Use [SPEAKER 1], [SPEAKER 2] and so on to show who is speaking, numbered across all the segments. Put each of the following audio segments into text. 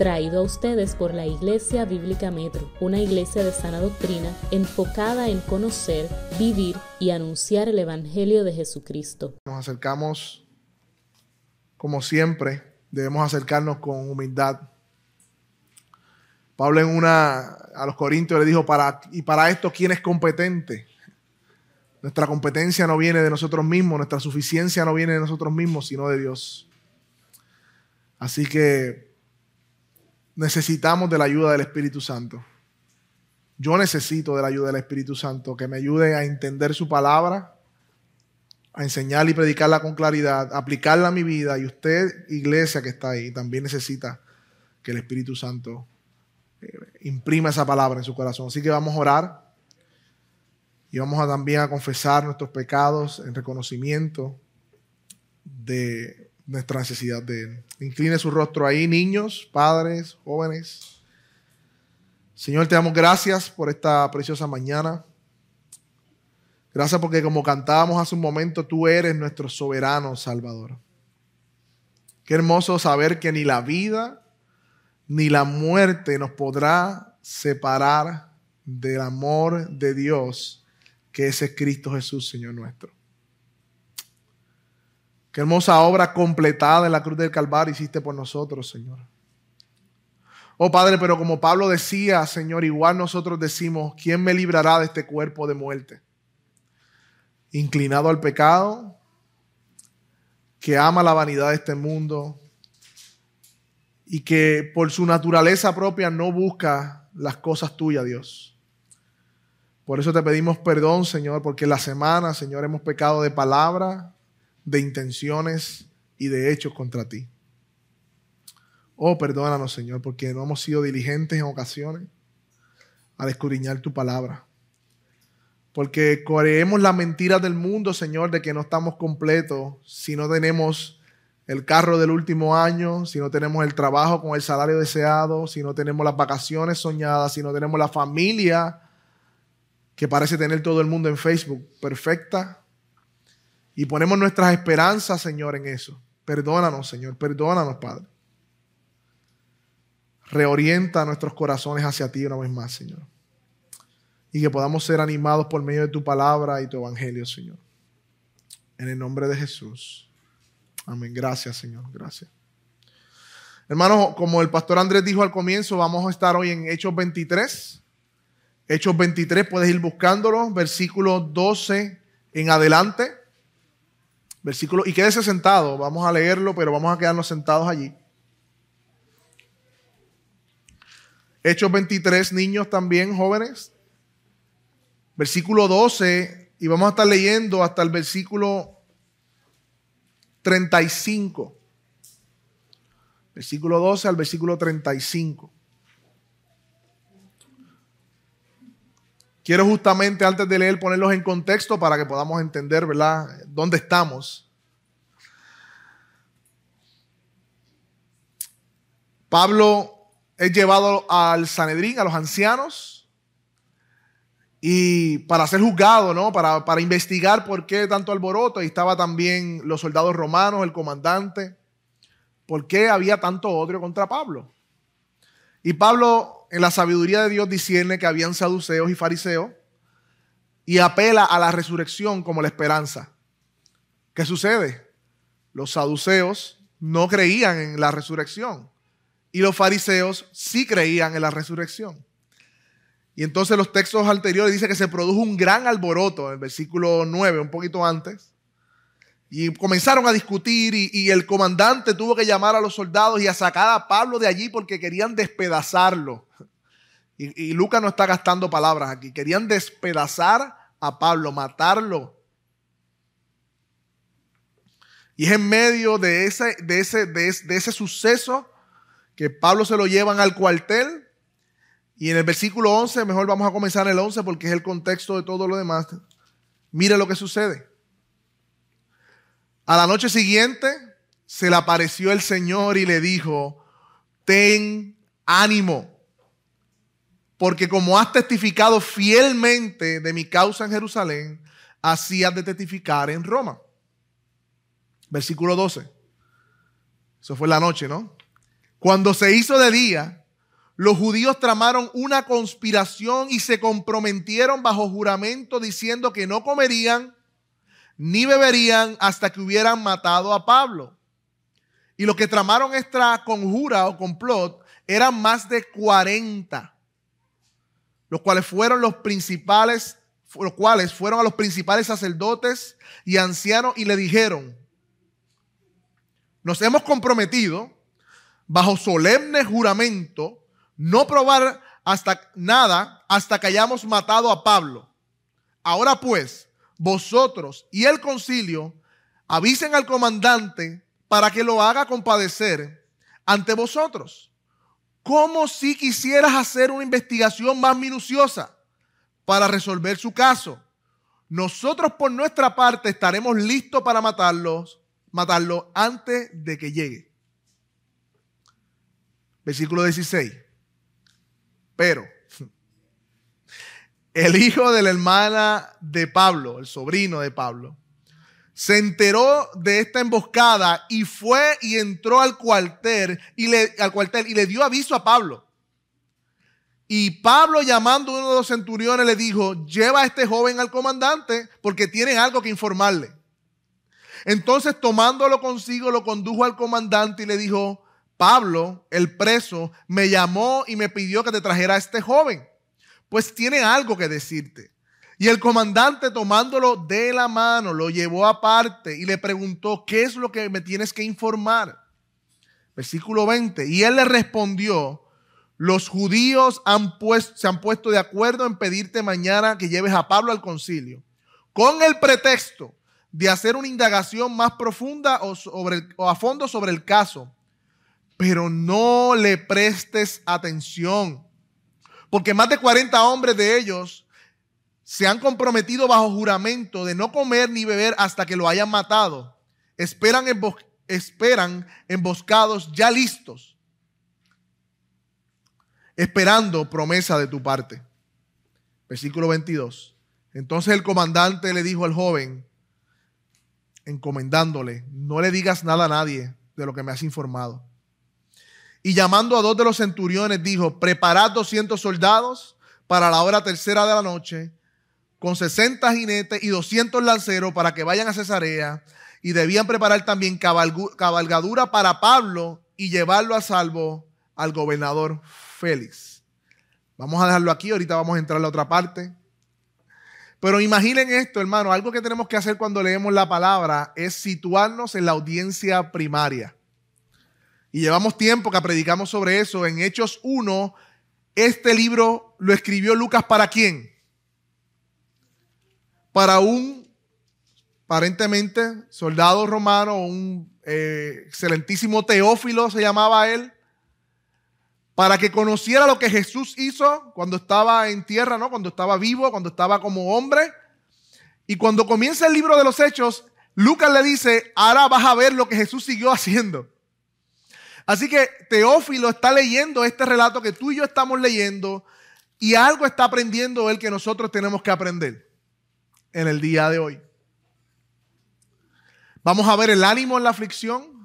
[SPEAKER 1] traído a ustedes por la Iglesia Bíblica Metro, una iglesia de sana doctrina enfocada en conocer, vivir y anunciar el Evangelio de Jesucristo.
[SPEAKER 2] Nos acercamos, como siempre, debemos acercarnos con humildad. Pablo en una a los corintios le dijo, para, y para esto, ¿quién es competente? Nuestra competencia no viene de nosotros mismos, nuestra suficiencia no viene de nosotros mismos, sino de Dios. Así que necesitamos de la ayuda del Espíritu Santo. Yo necesito de la ayuda del Espíritu Santo que me ayude a entender su palabra, a enseñar y predicarla con claridad, aplicarla a mi vida. Y usted, iglesia que está ahí, también necesita que el Espíritu Santo eh, imprima esa palabra en su corazón. Así que vamos a orar y vamos a también a confesar nuestros pecados en reconocimiento de nuestra necesidad de Él. Incline su rostro ahí, niños, padres, jóvenes. Señor, te damos gracias por esta preciosa mañana. Gracias porque como cantábamos hace un momento, tú eres nuestro soberano Salvador. Qué hermoso saber que ni la vida ni la muerte nos podrá separar del amor de Dios que es Cristo Jesús, Señor nuestro. Qué hermosa obra completada en la cruz del Calvario hiciste por nosotros, Señor. Oh Padre, pero como Pablo decía, Señor, igual nosotros decimos, ¿quién me librará de este cuerpo de muerte? Inclinado al pecado, que ama la vanidad de este mundo y que por su naturaleza propia no busca las cosas tuyas, Dios. Por eso te pedimos perdón, Señor, porque la semana, Señor, hemos pecado de palabra, de intenciones y de hechos contra ti. Oh, perdónanos, Señor, porque no hemos sido diligentes en ocasiones a escudriñar tu palabra. Porque creemos las mentiras del mundo, Señor, de que no estamos completos si no tenemos el carro del último año, si no tenemos el trabajo con el salario deseado, si no tenemos las vacaciones soñadas, si no tenemos la familia que parece tener todo el mundo en Facebook perfecta, y ponemos nuestras esperanzas, Señor, en eso. Perdónanos, Señor. Perdónanos, Padre. Reorienta nuestros corazones hacia ti una vez más, Señor. Y que podamos ser animados por medio de tu palabra y tu evangelio, Señor. En el nombre de Jesús. Amén. Gracias, Señor. Gracias. Hermanos, como el pastor Andrés dijo al comienzo, vamos a estar hoy en Hechos 23. Hechos 23, puedes ir buscándolo, versículo 12 en adelante. Versículo, y quédese sentado, vamos a leerlo, pero vamos a quedarnos sentados allí. Hechos 23, niños también, jóvenes. Versículo 12, y vamos a estar leyendo hasta el versículo 35. Versículo 12 al versículo 35. Quiero justamente antes de leer ponerlos en contexto para que podamos entender, ¿verdad?, dónde estamos. Pablo es llevado al Sanedrín, a los ancianos, y para ser juzgado, ¿no? Para, para investigar por qué tanto alboroto. Y estaba también los soldados romanos, el comandante. ¿Por qué había tanto odio contra Pablo? Y Pablo en la sabiduría de Dios discierne que habían saduceos y fariseos y apela a la resurrección como la esperanza. ¿Qué sucede? Los saduceos no creían en la resurrección y los fariseos sí creían en la resurrección. Y entonces los textos anteriores dicen que se produjo un gran alboroto, en el versículo 9, un poquito antes, y comenzaron a discutir y, el comandante tuvo que llamar a los soldados y a sacar a Pablo de allí porque querían despedazarlo. Y, y Lucas no está gastando palabras aquí. Querían despedazar a Pablo, matarlo. Y es en medio de ese, de ese, de ese, suceso que Pablo se lo llevan al cuartel. Y en el versículo 11, mejor vamos a comenzar en el 11 porque es el contexto de todo lo demás. Mire lo que sucede. A la noche siguiente se le apareció el Señor y le dijo, ten ánimo, porque como has testificado fielmente de mi causa en Jerusalén, así has de testificar en Roma. Versículo 12. Eso fue la noche, ¿no? Cuando se hizo de día, los judíos tramaron una conspiración y se comprometieron bajo juramento diciendo que no comerían ni beberían hasta que hubieran matado a Pablo. Y los que tramaron esta conjura o complot eran más de 40, los cuales fueron los principales, los cuales fueron a los principales sacerdotes y ancianos y le dijeron, nos hemos comprometido bajo solemne juramento no probar hasta nada hasta que hayamos matado a Pablo. Ahora pues, vosotros y el concilio avisen al comandante para que lo haga compadecer ante vosotros, como si quisieras hacer una investigación más minuciosa para resolver su caso. Nosotros por nuestra parte estaremos listos para matarlos, matarlo antes de que llegue. Versículo 16. Pero el hijo de la hermana de Pablo, el sobrino de Pablo, se enteró de esta emboscada y fue y entró al cuartel y le, al cuartel y le dio aviso a Pablo. Y Pablo llamando a uno de los centuriones le dijo, lleva a este joven al comandante porque tiene algo que informarle. Entonces tomándolo consigo lo condujo al comandante y le dijo, Pablo, el preso, me llamó y me pidió que te trajera a este joven, pues tiene algo que decirte. Y el comandante tomándolo de la mano lo llevó aparte y le preguntó, ¿qué es lo que me tienes que informar? Versículo 20. Y él le respondió, los judíos han se han puesto de acuerdo en pedirte mañana que lleves a Pablo al concilio, con el pretexto de hacer una indagación más profunda o, a fondo sobre el caso pero no le prestes atención. Porque más de 40 hombres de ellos se han comprometido bajo juramento de no comer ni beber hasta que lo hayan matado. Esperan, esperan emboscados ya listos, esperando promesa de tu parte. Versículo 22. Entonces el comandante le dijo al joven, encomendándole, no le digas nada a nadie de lo que me has informado y llamando a dos de los centuriones, dijo, preparad 200 soldados para la hora tercera de la noche, con 60 jinetes y 200 lanceros para que vayan a Cesarea. Y debían preparar también cabalgadura para Pablo y llevarlo a salvo al gobernador Félix. Vamos a dejarlo aquí, ahorita vamos a entrar a la otra parte. Pero imaginen esto, hermano, algo que tenemos que hacer cuando leemos la palabra es situarnos en la audiencia primaria. Y llevamos tiempo que predicamos sobre eso. En Hechos 1, este libro lo escribió Lucas para quién? Para un aparentemente soldado romano, un eh, excelentísimo Teófilo se llamaba él, para que conociera lo que Jesús hizo cuando estaba en tierra, ¿no? Cuando estaba vivo, cuando estaba como hombre. Y cuando comienza el libro de los Hechos, Lucas le dice, ahora vas a ver lo que Jesús siguió haciendo. Así que Teófilo está leyendo este relato que tú y yo estamos leyendo y algo está aprendiendo él que nosotros tenemos que aprender en el día de hoy. Vamos a ver el ánimo en la aflicción.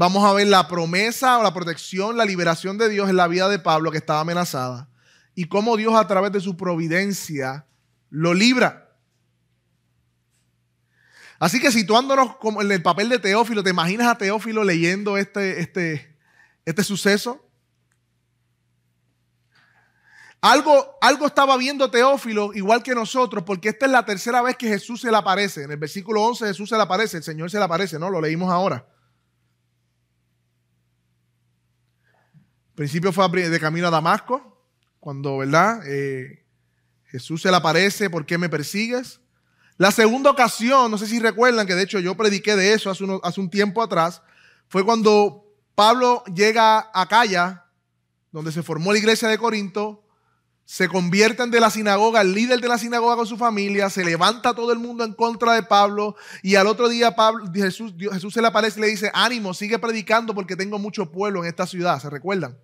[SPEAKER 2] Vamos a ver la promesa o la protección, la liberación de Dios en la vida de Pablo que estaba amenazada. Y cómo Dios a través de su providencia lo libra. Así que situándonos como en el papel de Teófilo, ¿te imaginas a Teófilo leyendo este, este, este suceso? Algo, algo estaba viendo Teófilo igual que nosotros, porque esta es la tercera vez que Jesús se le aparece. En el versículo 11 Jesús se le aparece, el Señor se le aparece, ¿no? Lo leímos ahora. Principio fue de camino a Damasco, cuando, ¿verdad? Eh, Jesús se le aparece, ¿por qué me persigues? La segunda ocasión, no sé si recuerdan, que de hecho yo prediqué de eso hace, un tiempo atrás, fue cuando Pablo llega a Calla, donde se formó la iglesia de Corinto, se convierten de la sinagoga, el líder de la sinagoga con su familia, se levanta todo el mundo en contra de Pablo y al otro día Jesús, Jesús se le aparece y le dice, ánimo, sigue predicando porque tengo mucho pueblo en esta ciudad, ¿se recuerdan?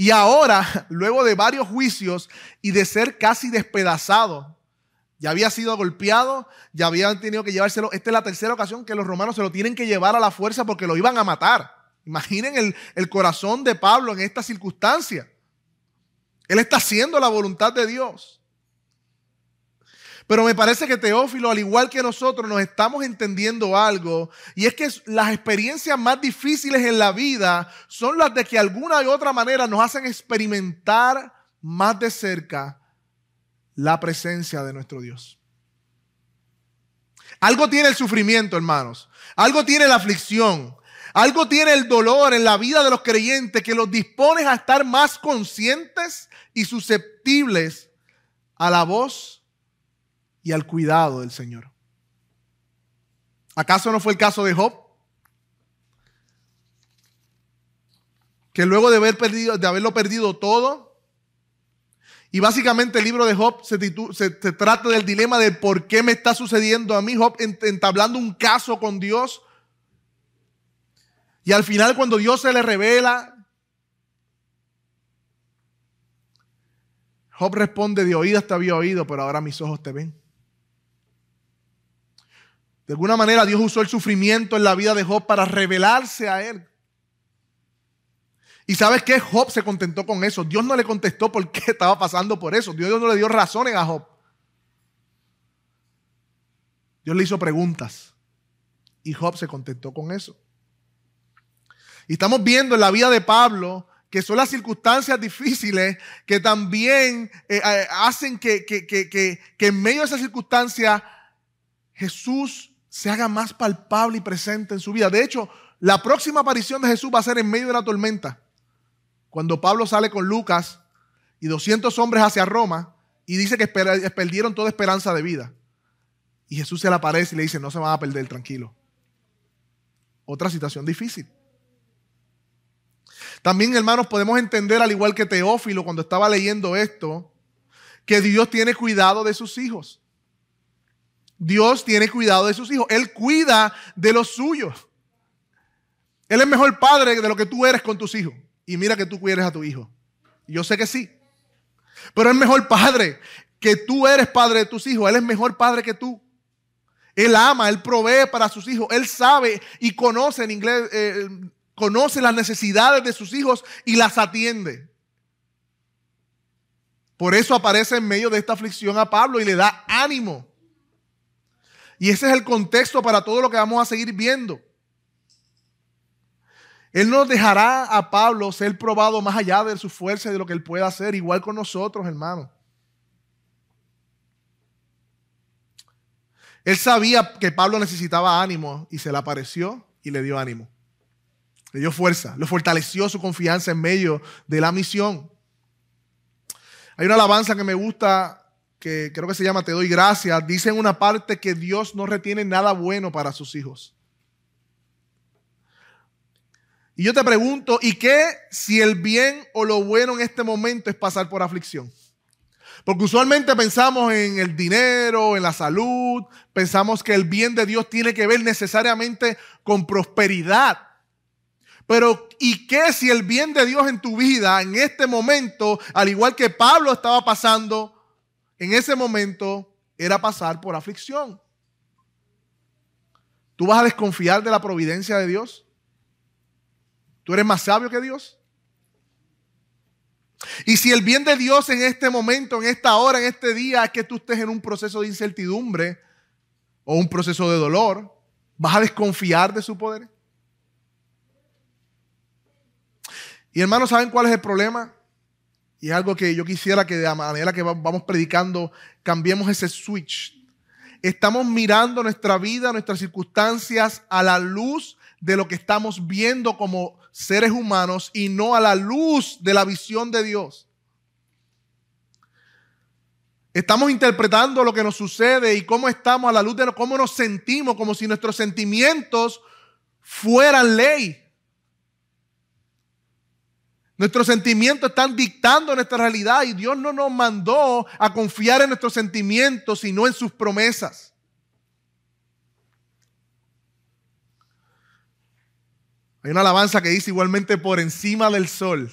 [SPEAKER 2] Y ahora, luego de varios juicios y de ser casi despedazado, ya había sido golpeado, ya habían tenido que llevárselo. Esta es la tercera ocasión que los romanos se lo tienen que llevar a la fuerza porque lo iban a matar. Imaginen el, el corazón de Pablo en esta circunstancia. Él está haciendo la voluntad de Dios. Pero me parece que Teófilo, al igual que nosotros, nos estamos entendiendo algo. Y es que las experiencias más difíciles en la vida son las de que alguna u otra manera nos hacen experimentar más de cerca la presencia de nuestro Dios. Algo tiene el sufrimiento, hermanos. Algo tiene la aflicción. Algo tiene el dolor en la vida de los creyentes que los dispone a estar más conscientes y susceptibles a la voz y al cuidado del Señor. ¿Acaso no fue el caso de Job? Que luego de, haber perdido, de haberlo perdido todo, y básicamente el libro de Job se, se, trata del dilema de por qué me está sucediendo a mí, Job entablando un caso con Dios. Y al final cuando Dios se le revela, Job responde, de oídas te había oído, pero ahora mis ojos te ven. De alguna manera Dios usó el sufrimiento en la vida de Job para revelarse a él. Y sabes qué? Job se contentó con eso. Dios no le contestó por qué estaba pasando por eso. Dios no le dio razones a Job. Dios le hizo preguntas. Y Job se contentó con eso. Y estamos viendo en la vida de Pablo que son las circunstancias difíciles que también eh, eh, hacen que, que, que, que en medio de esas circunstancias Jesús se haga más palpable y presente en su vida. De hecho, la próxima aparición de Jesús va a ser en medio de la tormenta. Cuando Pablo sale con Lucas y 200 hombres hacia Roma y dice que perdieron toda esperanza de vida. Y Jesús se le aparece y le dice, no se van a perder, tranquilo. Otra situación difícil. También, hermanos, podemos entender, al igual que Teófilo cuando estaba leyendo esto, que Dios tiene cuidado de sus hijos. Dios tiene cuidado de sus hijos. Él cuida de los suyos. Él es mejor padre de lo que tú eres con tus hijos. Y mira que tú cuides a tu hijo. Yo sé que sí. Pero es mejor padre que tú eres padre de tus hijos. Él es mejor padre que tú. Él ama, él provee para sus hijos. Él sabe y conoce en inglés, eh, conoce las necesidades de sus hijos y las atiende. Por eso aparece en medio de esta aflicción a Pablo y le da ánimo. Y ese es el contexto para todo lo que vamos a seguir viendo. Él no dejará a Pablo ser probado más allá de su fuerza y de lo que él pueda hacer, igual con nosotros, hermano. Él sabía que Pablo necesitaba ánimo y se le apareció y le dio ánimo. Le dio fuerza, le fortaleció su confianza en medio de la misión. Hay una alabanza que me gusta que creo que se llama Te doy gracias, dice en una parte que Dios no retiene nada bueno para sus hijos. Y yo te pregunto, ¿y qué si el bien o lo bueno en este momento es pasar por aflicción? Porque usualmente pensamos en el dinero, en la salud, pensamos que el bien de Dios tiene que ver necesariamente con prosperidad. Pero ¿y qué si el bien de Dios en tu vida en este momento, al igual que Pablo estaba pasando, en ese momento era pasar por aflicción. ¿Tú vas a desconfiar de la providencia de Dios? ¿Tú eres más sabio que Dios? Y si el bien de Dios en este momento, en esta hora, en este día, es que tú estés en un proceso de incertidumbre o un proceso de dolor, ¿vas a desconfiar de su poder? Y hermanos, ¿saben cuál es el problema? Y es algo que yo quisiera que de la manera que vamos predicando cambiemos ese switch. Estamos mirando nuestra vida, nuestras circunstancias a la luz de lo que estamos viendo como seres humanos y no a la luz de la visión de Dios. Estamos interpretando lo que nos sucede y cómo estamos a la luz de cómo nos sentimos, como si nuestros sentimientos fueran ley. Nuestros sentimientos están dictando nuestra realidad y Dios no nos mandó a confiar en nuestros sentimientos, sino en sus promesas. Hay una alabanza que dice igualmente por encima del sol.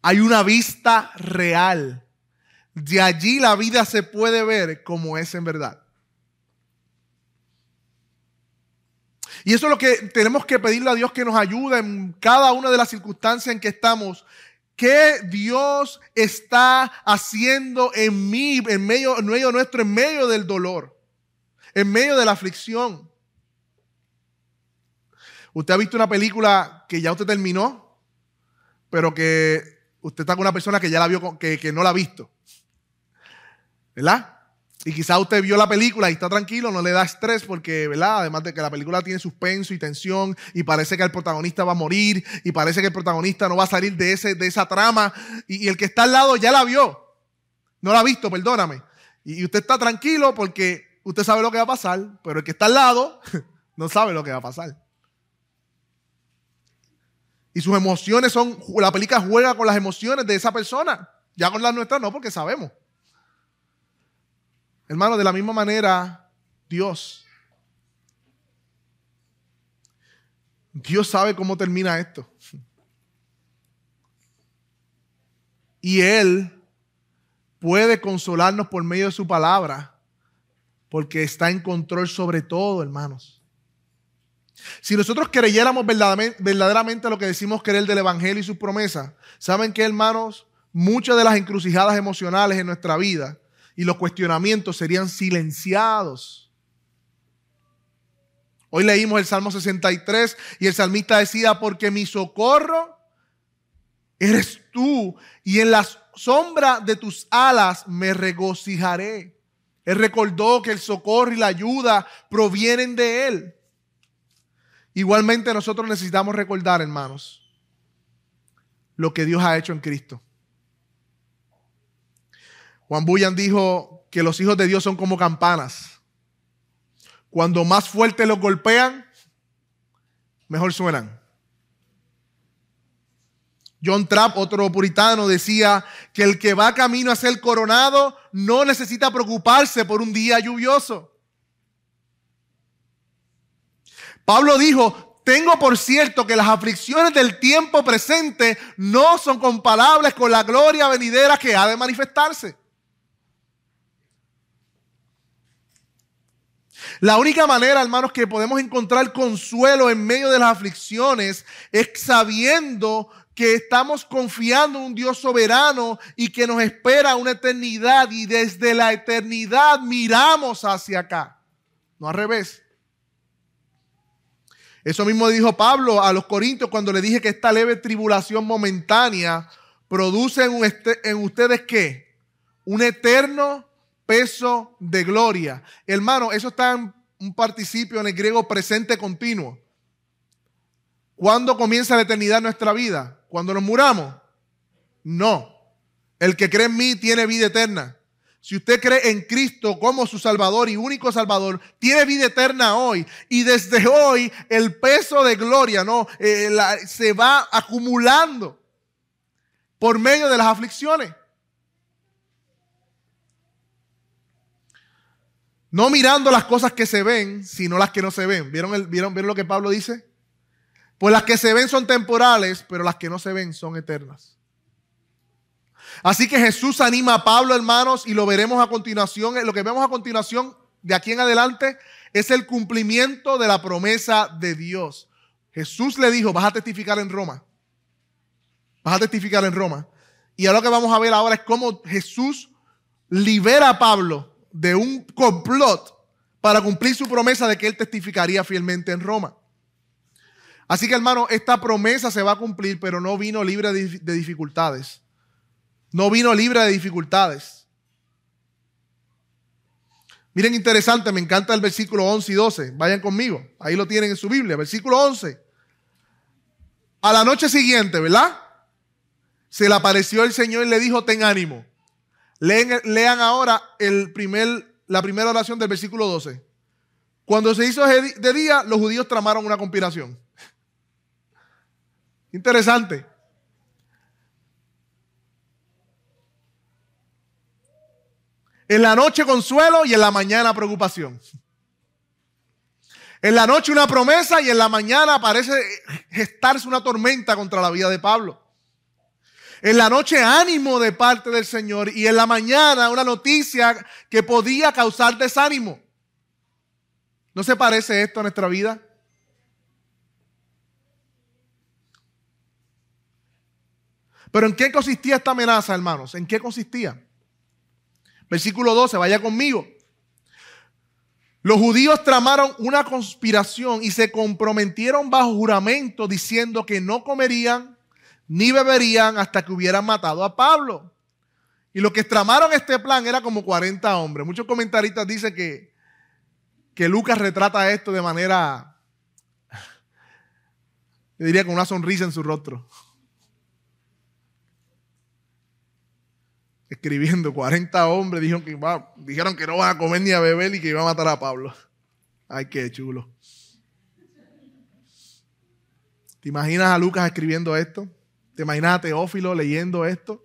[SPEAKER 2] Hay una vista real. De allí la vida se puede ver como es en verdad. Y eso es lo que tenemos que pedirle a Dios que nos ayude en cada una de las circunstancias en que estamos. ¿Qué Dios está haciendo en mí, en medio, en medio nuestro, en medio del dolor, en medio de la aflicción? Usted ha visto una película que ya usted terminó, pero que usted está con una persona que ya la vio, que, que no la ha visto. ¿Verdad? Y quizá usted vio la película y está tranquilo, no le da estrés porque, ¿verdad? Además de que la película tiene suspenso y tensión y parece que el protagonista va a morir y parece que el protagonista no va a salir de, ese, de esa trama y, el que está al lado ya la vio. No la ha visto, perdóname. Y, y usted está tranquilo porque usted sabe lo que va a pasar, pero el que está al lado no sabe lo que va a pasar. Y sus emociones son, la película juega con las emociones de esa persona, ya con las nuestras no, porque sabemos. Hermano, de la misma manera, Dios. Dios sabe cómo termina esto. Y Él puede consolarnos por medio de su palabra, porque está en control sobre todo, hermanos. Si nosotros creyéramos verdaderamente, lo que decimos creer del Evangelio y sus promesas, ¿saben qué, hermanos? Muchas de las encrucijadas emocionales en nuestra vida y los cuestionamientos serían silenciados. Hoy leímos el Salmo 63 y el salmista decía, porque mi socorro eres tú y en la sombra de tus alas me regocijaré. Él recordó que el socorro y la ayuda provienen de Él. Igualmente nosotros necesitamos recordar, hermanos, lo que Dios ha hecho en Cristo. Juan Bullan dijo que los hijos de Dios son como campanas. Cuando más fuerte los golpean, mejor suenan. John Trapp, otro puritano, decía que el que va camino a ser coronado no necesita preocuparse por un día lluvioso. Pablo dijo, tengo por cierto que las aflicciones del tiempo presente no son comparables con la gloria venidera que ha de manifestarse. La única manera, hermanos, que podemos encontrar consuelo en medio de las aflicciones es sabiendo que estamos confiando en un Dios soberano y que nos espera una eternidad y desde la eternidad miramos hacia acá, no al revés. Eso mismo dijo Pablo a los Corintios cuando le dije que esta leve tribulación momentánea produce en, ustedes qué? Un eterno peso de gloria. Hermano, eso está en un participio en el griego presente continuo. ¿Cuándo comienza la eternidad en nuestra vida? ¿Cuando nos muramos? No. El que cree en mí tiene vida eterna. Si usted cree en Cristo como su Salvador y único Salvador, tiene vida eterna hoy. Y desde hoy el peso de gloria no eh, se va acumulando por medio de las aflicciones. No mirando las cosas que se ven, sino las que no se ven. ¿Vieron, el, vieron, ¿Vieron lo que Pablo dice? Pues las que se ven son temporales, pero las que no se ven son eternas. Así que Jesús anima a Pablo, hermanos, y lo veremos a continuación. Lo que vemos a continuación de aquí en adelante es el cumplimiento de la promesa de Dios. Jesús le dijo, vas a testificar en Roma. Vas a testificar en Roma. Y ahora lo que vamos a ver ahora es cómo Jesús libera a Pablo de un complot para cumplir su promesa de que él testificaría fielmente en Roma. Así que hermano, esta promesa se va a cumplir, pero no vino libre de dificultades. No vino libre de dificultades. Miren, interesante, me encanta el versículo 11 y 12. Vayan conmigo, ahí lo tienen en su Biblia, versículo 11. A la noche siguiente, ¿verdad? Se le apareció el Señor y le dijo, ten ánimo Lean, ahora el primer, la primera oración del versículo 12. Cuando se hizo de día, los judíos tramaron una conspiración. Interesante. En la noche consuelo y en la mañana preocupación. En la noche una promesa y en la mañana parece gestarse una tormenta contra la vida de Pablo. En la noche ánimo de parte del Señor y en la mañana una noticia que podía causar desánimo. ¿No se parece esto a nuestra vida? Pero ¿en qué consistía esta amenaza, hermanos? ¿En qué consistía? Versículo 12, vaya conmigo. Los judíos tramaron una conspiración y se comprometieron bajo juramento diciendo que no comerían ni beberían hasta que hubieran matado a Pablo. Y los que tramaron este plan era como 40 hombres. Muchos comentaristas dicen que, que Lucas retrata esto de manera, yo diría con una sonrisa en su rostro. escribiendo, 40 hombres dijeron que, dijeron que no van a comer ni a beber y que iban a matar a Pablo. Ay, qué chulo. ¿Te imaginas a Lucas escribiendo esto? ¿Te imaginas a Teófilo leyendo esto?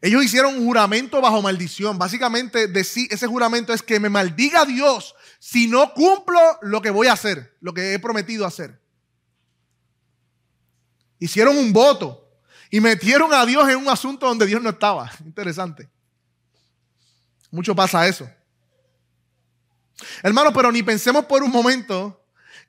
[SPEAKER 2] Ellos hicieron un juramento bajo maldición. Básicamente ese juramento es que me maldiga Dios si no cumplo lo que voy a hacer, lo que he prometido hacer. Hicieron un voto. Y metieron a Dios en un asunto donde Dios no estaba. Interesante. Mucho pasa eso. Hermano, pero ni pensemos por un momento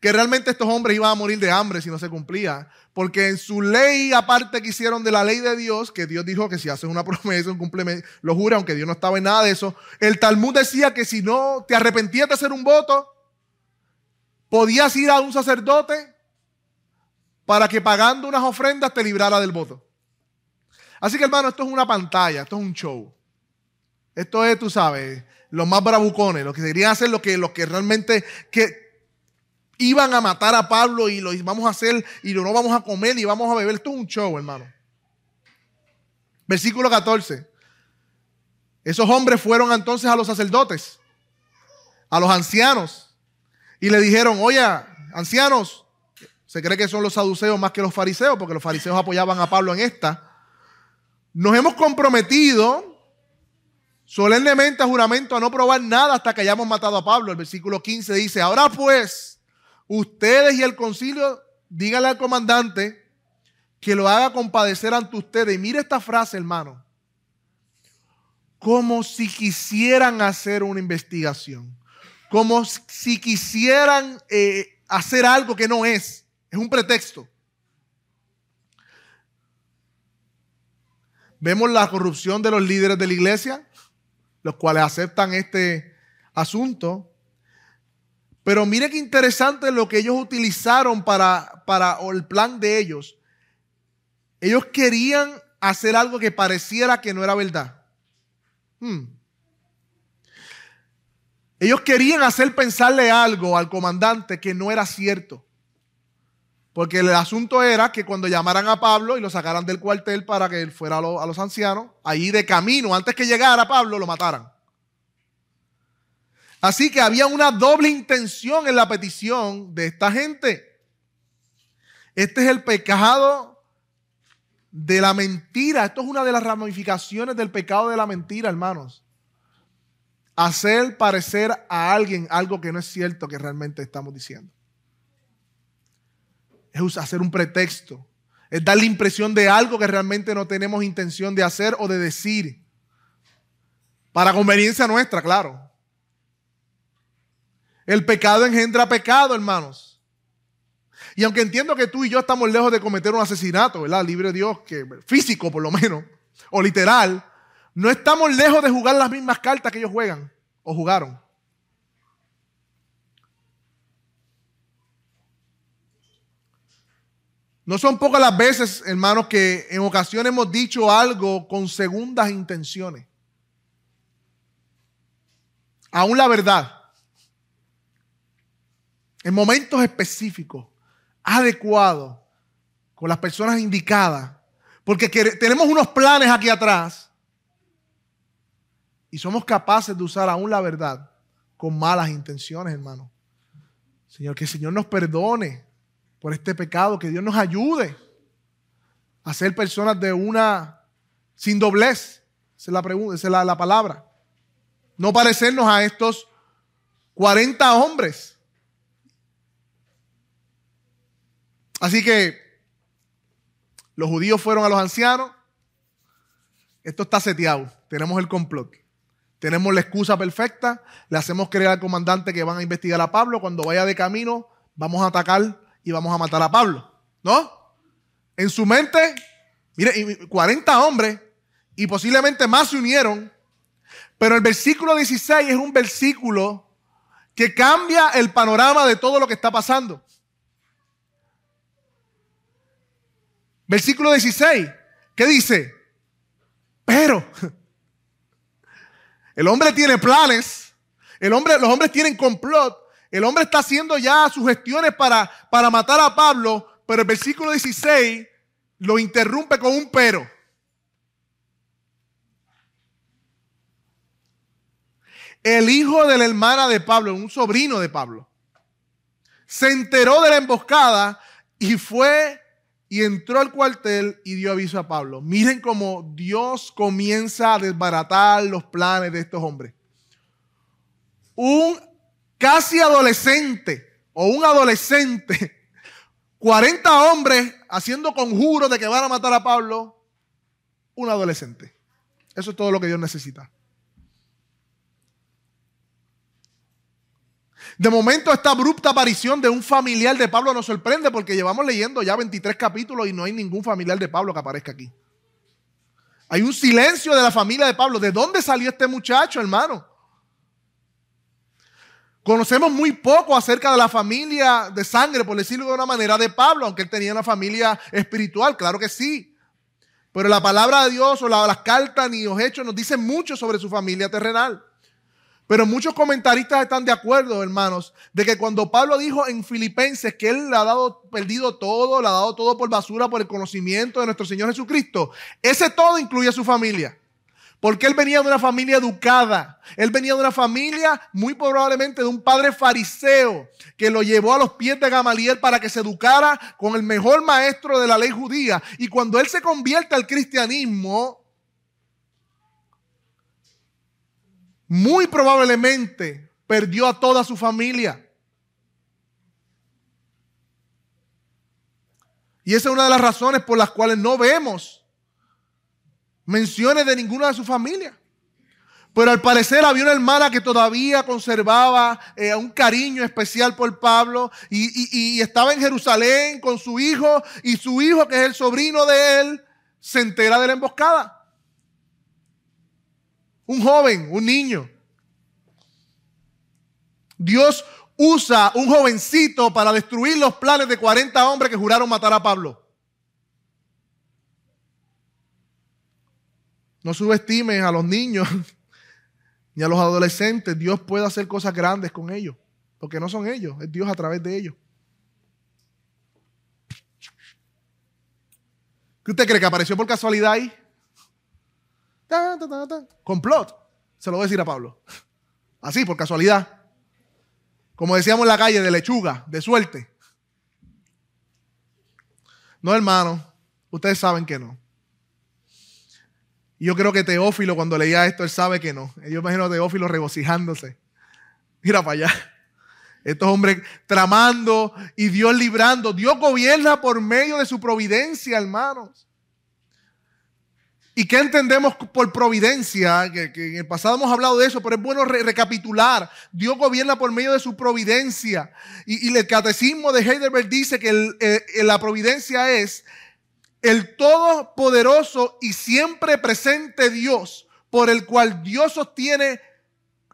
[SPEAKER 2] que realmente estos hombres iban a morir de hambre si no se cumplía. Porque en su ley, aparte que hicieron de la ley de Dios, que Dios dijo que si haces una promesa, un cumplimiento, lo jura, aunque Dios no estaba en nada de eso. El Talmud decía que si no te arrepentías de hacer un voto, podías ir a un sacerdote para que pagando unas ofrendas te librara del voto. Así que hermano, esto es una pantalla, esto es un show. Esto es, tú sabes, los más bravucones, los que querían hacer lo que, que realmente que iban a matar a Pablo y lo vamos a hacer y lo no vamos a comer y vamos a beber. Esto es un show, hermano. Versículo 14. Esos hombres fueron entonces a los sacerdotes, a los ancianos, y le dijeron, oye, ancianos, se cree que son los saduceos más que los fariseos, porque los fariseos apoyaban a Pablo en esta. Nos hemos comprometido solemnemente a juramento a no probar nada hasta que hayamos matado a Pablo. El versículo 15 dice, ahora pues, ustedes y el concilio, díganle al comandante que lo haga compadecer ante ustedes. Y mire esta frase, hermano. Como si quisieran hacer una investigación. Como si quisieran eh, hacer algo que no es. Es un pretexto. Vemos la corrupción de los líderes de la iglesia, los cuales aceptan este asunto. Pero mire qué interesante lo que ellos utilizaron para, para el plan de ellos. Ellos querían hacer algo que pareciera que no era verdad. Hmm. Ellos querían hacer pensarle algo al comandante que no era cierto. Porque el asunto era que cuando llamaran a Pablo y lo sacaran del cuartel para que él fuera a, los ancianos, ahí de camino, antes que llegara Pablo, lo mataran. Así que había una doble intención en la petición de esta gente. Este es el pecado de la mentira. Esto es una de las ramificaciones del pecado de la mentira, hermanos. Hacer parecer a alguien algo que no es cierto que realmente estamos diciendo es hacer un pretexto, es dar la impresión de algo que realmente no tenemos intención de hacer o de decir. Para conveniencia nuestra, claro. El pecado engendra pecado, hermanos. Y aunque entiendo que tú y yo estamos lejos de cometer un asesinato, ¿verdad? Libre Dios, que físico por lo menos, o literal, no estamos lejos de jugar las mismas cartas que ellos juegan o jugaron. No son pocas las veces, hermanos, que en ocasiones hemos dicho algo con segundas intenciones. Aún la verdad. En momentos específicos, adecuados, con las personas indicadas. Porque tenemos unos planes aquí atrás. Y somos capaces de usar aún la verdad con malas intenciones, hermano. Señor, que el Señor nos perdone por este pecado, que Dios nos ayude a ser personas de una sin doblez. Esa es la pregunta, esa es la, la palabra. No parecernos a estos 40 hombres. Así que los judíos fueron a los ancianos. Esto está seteado. Tenemos el complot. Tenemos la excusa perfecta. Le hacemos creer al comandante que van a investigar a Pablo. Cuando vaya de camino, vamos a atacar y vamos a matar a Pablo. ¿no? En su mente, mire, 40 hombres y posiblemente más se unieron, pero el versículo 16 es un versículo que cambia el panorama de todo lo que está pasando. Versículo 16, ¿qué dice? Pero el hombre tiene planes, el hombre, los hombres tienen complot, el hombre está haciendo ya sus gestiones para, para matar a Pablo, pero el versículo 16 lo interrumpe con un pero. El hijo de la hermana de Pablo, un sobrino de Pablo, se enteró de la emboscada y fue y entró al cuartel y dio aviso a Pablo. Miren cómo Dios comienza a desbaratar los planes de estos hombres. Un casi adolescente o un adolescente, 40 hombres haciendo conjuros de que van a matar a Pablo, un adolescente. Eso es todo lo que Dios necesita. De momento esta abrupta aparición de un familiar de Pablo nos sorprende porque llevamos leyendo ya 23 capítulos y no hay ningún familiar de Pablo que aparezca aquí. Hay un silencio de la familia de Pablo. ¿De dónde salió este muchacho, hermano? Conocemos muy poco acerca de la familia de sangre, por decirlo de una manera, de Pablo, aunque él tenía una familia espiritual, claro que sí. Pero la palabra de Dios o las cartas ni los hechos nos dicen mucho sobre su familia terrenal. Pero muchos comentaristas están de acuerdo, hermanos, de que cuando Pablo dijo en Filipenses que él le ha dado perdido todo, le ha dado todo por basura por el conocimiento de nuestro Señor Jesucristo, ese todo incluye a su familia. Porque él venía de una familia educada. Él venía de una familia muy probablemente de un padre fariseo que lo llevó a los pies de Gamaliel para que se educara con el mejor maestro de la ley judía. Y cuando él se convierte al cristianismo, muy probablemente perdió a toda su familia. Y esa es una de las razones por las cuales no vemos menciones de ninguna de su familia. Pero al parecer había una hermana que todavía conservaba eh, un cariño especial por Pablo y, y, estaba en Jerusalén con su hijo y su hijo, que es el sobrino de él, se entera de la emboscada. Un joven, un niño. Dios usa un jovencito para destruir los planes de 40 hombres que juraron matar a Pablo. No subestimes a los niños ni a los adolescentes. Dios puede hacer cosas grandes con ellos. Porque no son ellos, es Dios a través de ellos. ¿Qué usted cree que apareció por casualidad ahí? Complot. Se lo voy a decir a Pablo. Así, por casualidad. Como decíamos en la calle, de lechuga, de suerte. No, hermano. Ustedes saben que no. Y yo creo que Teófilo, cuando leía esto, él sabe que no. Yo imagino a Teófilo regocijándose. Mira para allá. Estos hombres tramando y Dios librando. Dios gobierna por medio de su providencia, hermanos. ¿Y qué entendemos por providencia? Que, en el pasado hemos hablado de eso, pero es bueno recapitular. Dios gobierna por medio de su providencia. Y, el catecismo de Heidelberg dice que eh, la providencia es el todopoderoso y siempre presente Dios, por el cual Dios sostiene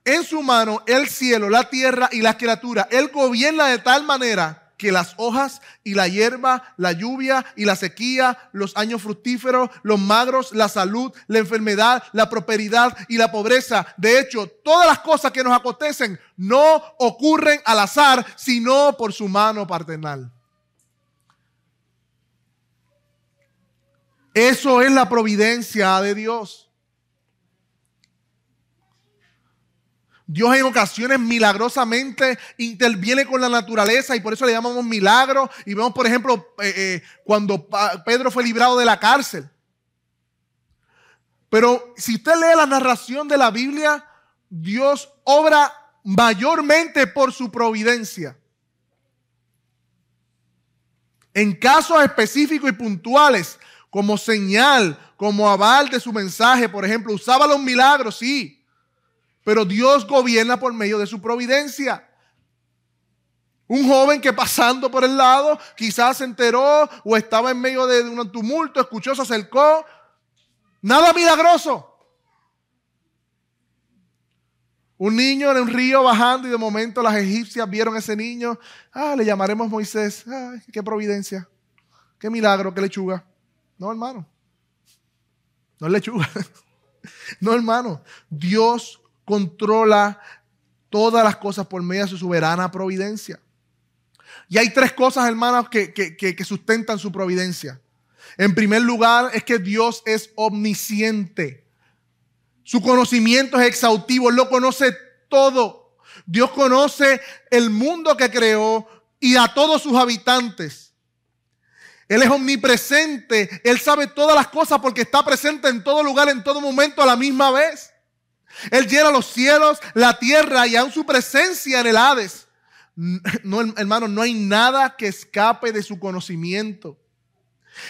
[SPEAKER 2] en su mano el cielo, la tierra y las criaturas. Él gobierna de tal manera que las hojas y la hierba, la lluvia y la sequía, los años fructíferos, los magros, la salud, la enfermedad, la prosperidad y la pobreza. De hecho, todas las cosas que nos acontecen no ocurren al azar, sino por su mano paternal. Eso es la providencia de Dios. Dios en ocasiones milagrosamente interviene con la naturaleza y por eso le llamamos milagro. Y vemos, por ejemplo, eh, eh, cuando Pedro fue librado de la cárcel. Pero si usted lee la narración de la Biblia, Dios obra mayormente por su providencia. En casos específicos y puntuales, como señal, como aval de su mensaje, por ejemplo, usaba los milagros, sí pero Dios gobierna por medio de su providencia. Un joven que pasando por el lado quizás se enteró o estaba en medio de un tumulto, escuchó, se acercó. Nada milagroso. Un niño en un río bajando y de momento las egipcias vieron a ese niño. Ah, le llamaremos Moisés. Ay, qué providencia. Qué milagro, qué lechuga. No, hermano. No es lechuga. No, hermano. Dios controla todas las cosas por medio de su soberana providencia. Y hay tres cosas, hermanos, que, que, sustentan su providencia. En primer lugar, es que Dios es omnisciente. Su conocimiento es exhaustivo, Él lo conoce todo. Dios conoce el mundo que creó y a todos sus habitantes. Él es omnipresente, Él sabe todas las cosas porque está presente en todo lugar, en todo momento a la misma vez. Él llena los cielos, la tierra y aún su presencia en el Hades. No, hermano, no hay nada que escape de su conocimiento.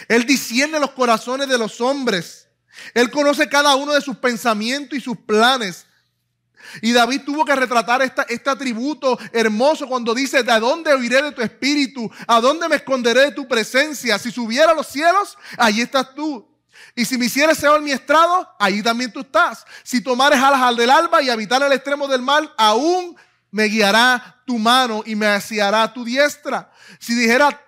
[SPEAKER 2] Él discierne los corazones de los hombres. Él conoce cada uno de sus pensamientos y sus planes. Y David tuvo que retratar este atributo hermoso cuando dice, ¿de dónde oiré de tu espíritu? ¿A dónde me esconderé de tu presencia? Si subiera a los cielos, allí estás tú. Y si me hicieres Señor mi estrado, allí también tú estás. Si tomares alas al del alba y habitar el extremo del mal, aún me guiará tu mano y me asiará tu diestra. Si dijera,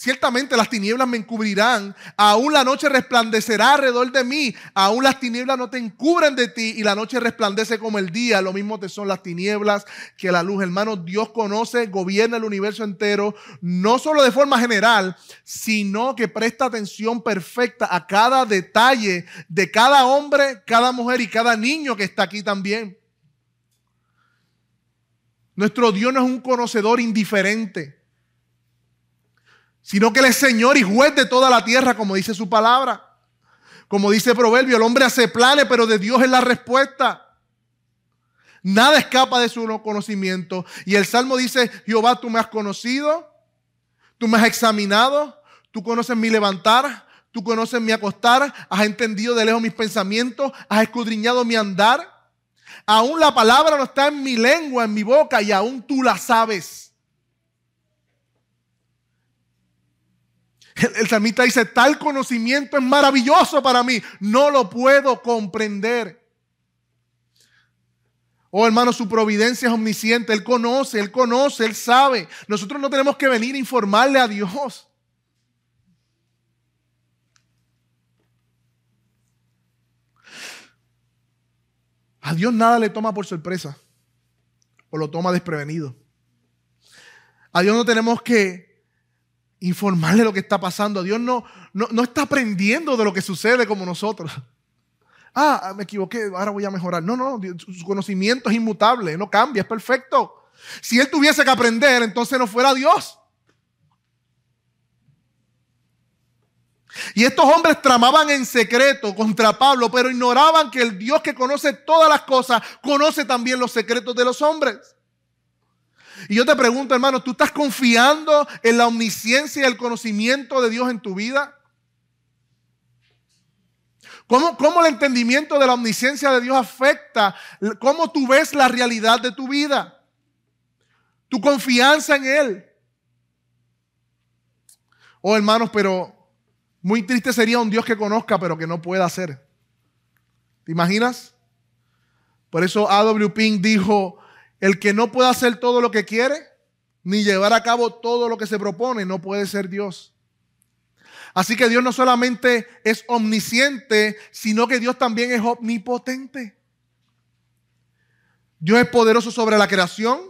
[SPEAKER 2] ciertamente las tinieblas me encubrirán, aún la noche resplandecerá alrededor de mí, aún las tinieblas no te encubren de ti y la noche resplandece como el día, lo mismo te son las tinieblas que la luz. Hermano, Dios conoce, gobierna el universo entero, no solo de forma general, sino que presta atención perfecta a cada detalle de cada hombre, cada mujer y cada niño que está aquí también. Nuestro Dios no es un conocedor indiferente, sino que Él es Señor y juez de toda la tierra, como dice su palabra. Como dice Proverbio, el hombre hace planes, pero de Dios es la respuesta. Nada escapa de su conocimiento. Y el Salmo dice, Jehová, tú me has conocido, tú me has examinado, tú conoces mi levantar, tú conoces mi acostar, has entendido de lejos mis pensamientos, has escudriñado mi andar. Aún la palabra no está en mi lengua, en mi boca, y aún tú la sabes. El, el salmista dice, tal conocimiento es maravilloso para mí, no lo puedo comprender. Oh hermano, su providencia es omnisciente, Él conoce, Él conoce, Él sabe. Nosotros no tenemos que venir a informarle a Dios. A Dios nada le toma por sorpresa o lo toma desprevenido. A Dios no tenemos que informarle lo que está pasando. Dios no, no, está aprendiendo de lo que sucede como nosotros. Ah, me equivoqué, ahora voy a mejorar. No, no, su conocimiento es inmutable, no cambia, es perfecto. Si Él tuviese que aprender, entonces no fuera Dios. Y estos hombres tramaban en secreto contra Pablo, pero ignoraban que el Dios que conoce todas las cosas, conoce también los secretos de los hombres. Y yo te pregunto, hermano, ¿tú estás confiando en la omnisciencia y el conocimiento de Dios en tu vida? ¿Cómo, ¿Cómo, el entendimiento de la omnisciencia de Dios afecta cómo tú ves la realidad de tu vida? Tu confianza en Él. Oh, hermanos, pero muy triste sería un Dios que conozca pero que no pueda hacer. ¿Te imaginas? Por eso A.W. Pink dijo, el que no pueda hacer todo lo que quiere, ni llevar a cabo todo lo que se propone, no puede ser Dios. Así que Dios no solamente es omnisciente, sino que Dios también es omnipotente. Dios es poderoso sobre la creación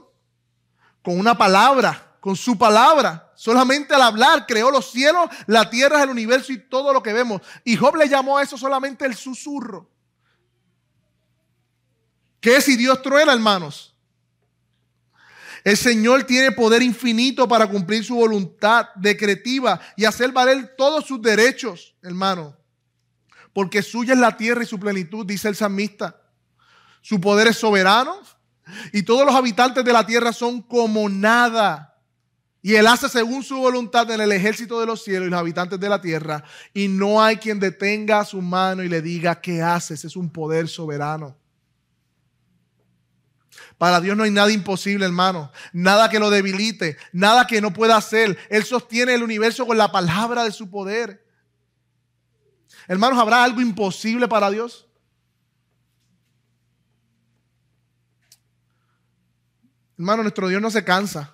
[SPEAKER 2] con una palabra, con su palabra. Solamente al hablar creó los cielos, la tierra, el universo y todo lo que vemos. Y Job le llamó a eso solamente el susurro. ¿Qué es si Dios truena, hermanos? El Señor tiene poder infinito para cumplir su voluntad decretiva y hacer valer todos sus derechos, hermano. Porque suya es la tierra y su plenitud, dice el salmista. Su poder es soberano y todos los habitantes de la tierra son como nada y Él hace según su voluntad en el ejército de los cielos y los habitantes de la tierra. Y no hay quien detenga su mano y le diga, ¿qué haces? Es un poder soberano. Para Dios no hay nada imposible, hermano. Nada que lo debilite, nada que no pueda hacer. Él sostiene el universo con la palabra de su poder. Hermanos, ¿habrá algo imposible para Dios? Hermano, nuestro Dios no se cansa,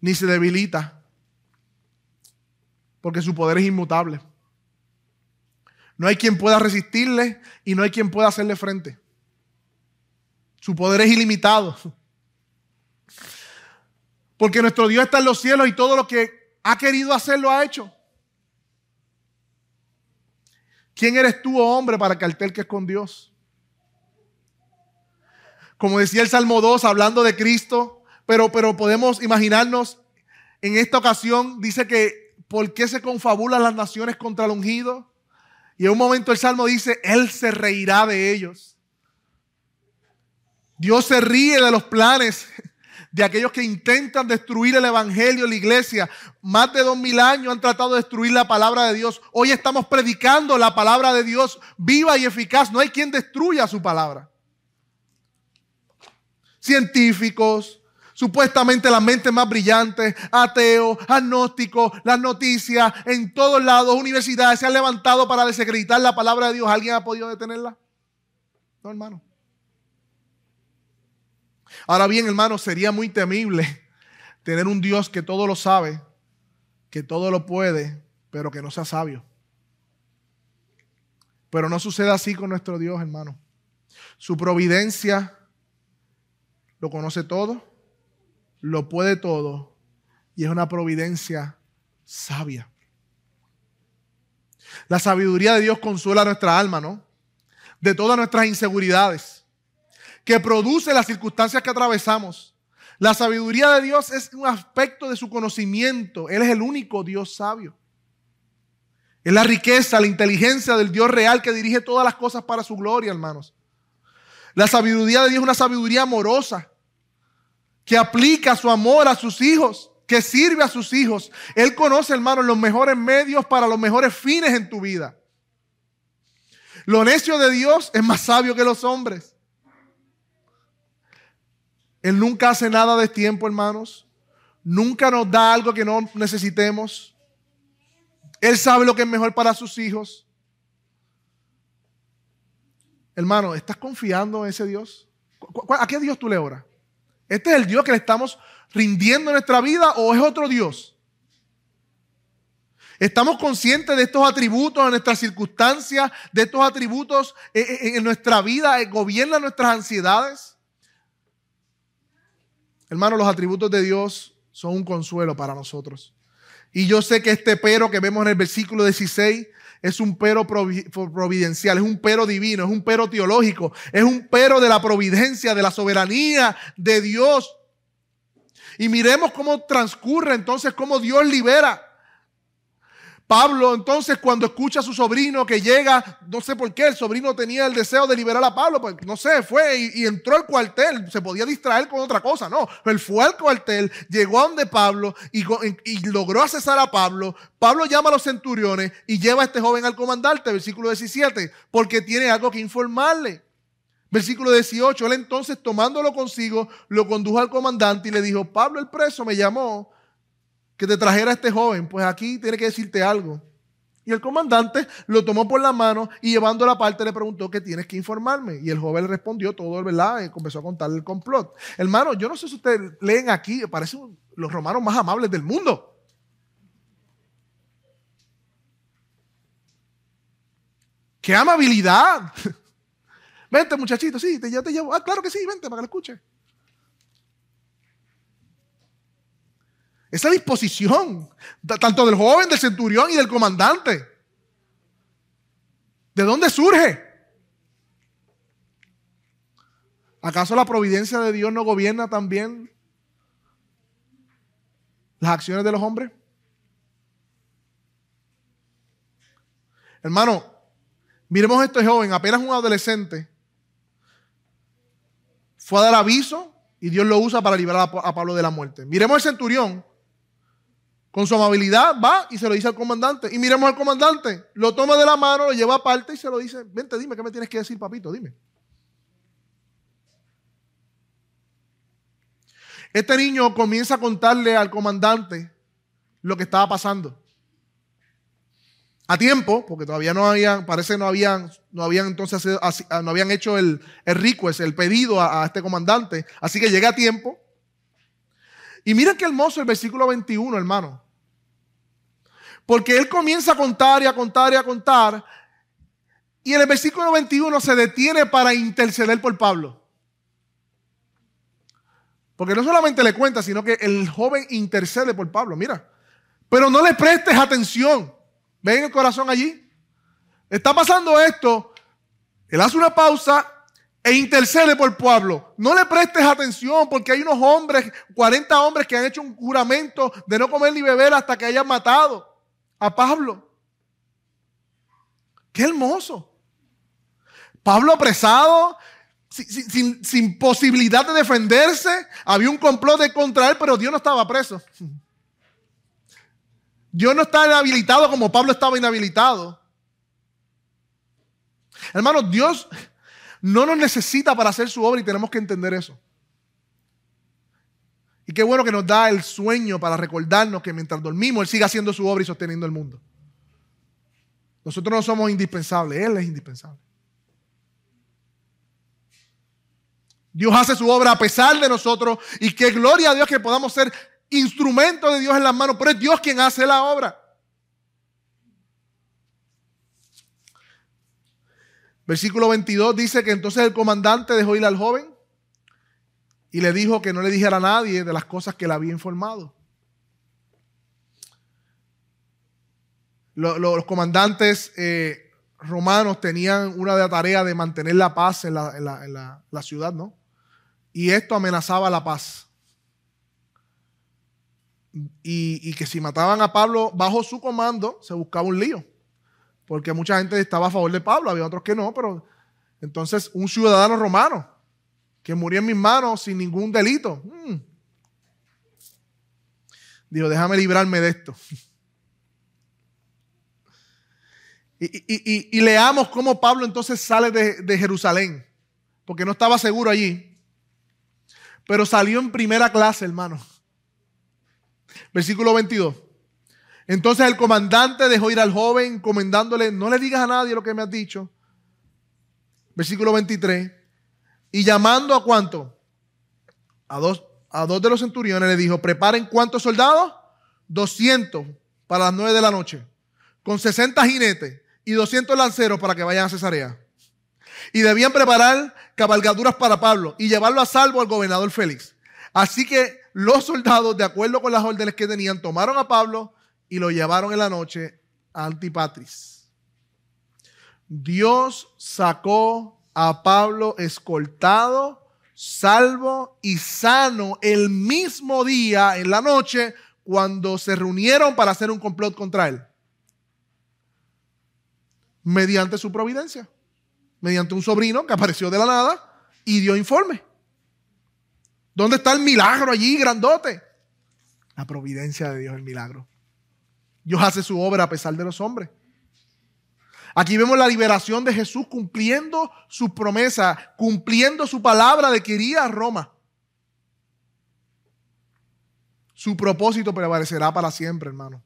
[SPEAKER 2] ni se debilita, porque su poder es inmutable. No hay quien pueda resistirle y no hay quien pueda hacerle frente. Su poder es ilimitado. Porque nuestro Dios está en los cielos y todo lo que ha querido hacer lo ha hecho. ¿Quién eres tú, oh hombre, para que alterques con Dios? Como decía el Salmo 2, hablando de Cristo, pero, pero podemos imaginarnos, en esta ocasión dice que, ¿por qué se confabulan las naciones contra el ungido? Y en un momento el Salmo dice, Él se reirá de ellos. Dios se ríe de los planes de aquellos que intentan destruir el Evangelio, la iglesia. Más de dos mil años han tratado de destruir la palabra de Dios. Hoy estamos predicando la palabra de Dios viva y eficaz. No hay quien destruya su palabra. Científicos, supuestamente las mentes más brillantes, ateos, agnósticos, las noticias, en todos lados, universidades se han levantado para desacreditar la palabra de Dios. ¿Alguien ha podido detenerla? No, hermano. Ahora bien, hermano, sería muy temible tener un Dios que todo lo sabe, que todo lo puede, pero que no sea sabio. Pero no sucede así con nuestro Dios, hermano. Su providencia lo conoce todo lo puede todo y es una providencia sabia. La sabiduría de Dios consuela nuestra alma, ¿no? De todas nuestras inseguridades, que produce las circunstancias que atravesamos. La sabiduría de Dios es un aspecto de su conocimiento. Él es el único Dios sabio. Es la riqueza, la inteligencia del Dios real que dirige todas las cosas para su gloria, hermanos. La sabiduría de Dios es una sabiduría amorosa que aplica su amor a sus hijos, que sirve a sus hijos. Él conoce, hermano, los mejores medios para los mejores fines en tu vida. Lo necio de Dios es más sabio que los hombres. Él nunca hace nada de tiempo, hermanos. Nunca nos da algo que no necesitemos. Él sabe lo que es mejor para sus hijos. Hermano, ¿estás confiando en ese Dios? ¿A qué Dios tú le oras? ¿Este es el Dios que le estamos rindiendo nuestra vida o es otro Dios? ¿Estamos conscientes de estos atributos en nuestras circunstancias, de estos atributos en nuestra vida, gobiernan nuestras ansiedades? Hermanos, los atributos de Dios son un consuelo para nosotros. Y yo sé que este pero que vemos en el versículo 16 es un pero providencial, es un pero divino, es un pero teológico, es un pero de la providencia, de la soberanía de Dios. Y miremos cómo transcurre entonces, cómo Dios libera Pablo entonces cuando escucha a su sobrino que llega, no sé por qué, el sobrino tenía el deseo de liberar a Pablo, pues no sé, fue y, entró al cuartel, se podía distraer con otra cosa, no, él fue al cuartel, llegó a donde Pablo y, logró accesar a Pablo, Pablo llama a los centuriones y lleva a este joven al comandante, versículo 17, porque tiene algo que informarle. Versículo 18, él entonces tomándolo consigo, lo condujo al comandante y le dijo, Pablo el preso me llamó que te trajera este joven, pues aquí tiene que decirte algo. Y el comandante lo tomó por la mano y llevando la parte le preguntó que tienes que informarme. Y el joven respondió todo, ¿verdad? Y comenzó a contarle el complot. Hermano, yo no sé si ustedes leen aquí, parecen los romanos más amables del mundo. ¡Qué amabilidad! Vente, muchachito, sí, ya te llevo. Ah, claro que sí, vente para que lo escuche. Esa disposición, tanto del joven, del centurión y del comandante. ¿De dónde surge? ¿Acaso la providencia de Dios no gobierna también las acciones de los hombres? Hermano, miremos a este joven, apenas un adolescente, fue a dar aviso y Dios lo usa para liberar a Pablo de la muerte. Miremos al centurión, con su amabilidad va y se lo dice al comandante. Y miremos al comandante, lo toma de la mano, lo lleva aparte y se lo dice, vente, dime, ¿qué me tienes que decir, papito? Dime. Este niño comienza a contarle al comandante lo que estaba pasando. A tiempo, porque todavía no habían, parece no habían, no habían entonces no habían hecho el, el request, el pedido a, este comandante. Así que llega a tiempo. Y miren qué hermoso el versículo 21, hermano. Porque él comienza a contar y a contar y a contar. Y en el versículo 21 se detiene para interceder por Pablo. Porque no solamente le cuenta, sino que el joven intercede por Pablo. Mira, pero no le prestes atención. ¿Ven el corazón allí? Está pasando esto. Él hace una pausa e intercede por Pablo. No le prestes atención porque hay unos hombres, 40 hombres que han hecho un juramento de no comer ni beber hasta que hayan matado a Pablo. Qué hermoso. Pablo apresado, sin, posibilidad de defenderse. Había un complot de contra él, pero Dios no estaba preso. Dios no estaba inhabilitado como Pablo estaba inhabilitado. Hermanos, Dios no nos necesita para hacer su obra y tenemos que entender eso. Y qué bueno que nos da el sueño para recordarnos que mientras dormimos, Él sigue haciendo su obra y sosteniendo el mundo. Nosotros no somos indispensables, Él es indispensable. Dios hace su obra a pesar de nosotros y qué gloria a Dios que podamos ser instrumentos de Dios en las manos, pero es Dios quien hace la obra. Versículo 22 dice que entonces el comandante dejó ir al joven y le dijo que no le dijera a nadie de las cosas que le había informado. Los, comandantes eh, romanos tenían una tarea de mantener la paz en, la, ciudad, ¿no? Y esto amenazaba la paz. Y, y, que si mataban a Pablo bajo su comando, se buscaba un lío. Porque mucha gente estaba a favor de Pablo, había otros que no, pero entonces un ciudadano romano que murió en mis manos sin ningún delito. Mm. Dijo, déjame librarme de esto. Y, leamos cómo Pablo entonces sale de, de, Jerusalén, porque no estaba seguro allí, pero salió en primera clase, hermano. Versículo 22. Entonces el comandante dejó ir al joven, comendándole, no le digas a nadie lo que me has dicho. Versículo 23. Y llamando a cuánto? A dos, a dos de los centuriones le dijo, preparen cuántos soldados? 200 para las 9 de la noche, con 60 jinetes y 200 lanceros para que vayan a Cesarea. Y debían preparar cabalgaduras para Pablo y llevarlo a salvo al gobernador Félix. Así que los soldados, de acuerdo con las órdenes que tenían, tomaron a Pablo y lo llevaron en la noche a Antipatris. Dios sacó a Pablo escoltado, salvo y sano el mismo día, en la noche, cuando se reunieron para hacer un complot contra él. Mediante su providencia. Mediante un sobrino que apareció de la nada y dio informe. ¿Dónde está el milagro allí, grandote? La providencia de Dios, el milagro. Dios hace su obra a pesar de los hombres. Aquí vemos la liberación de Jesús cumpliendo su promesa, cumpliendo su palabra de que iría a Roma. Su propósito prevalecerá para siempre, hermano.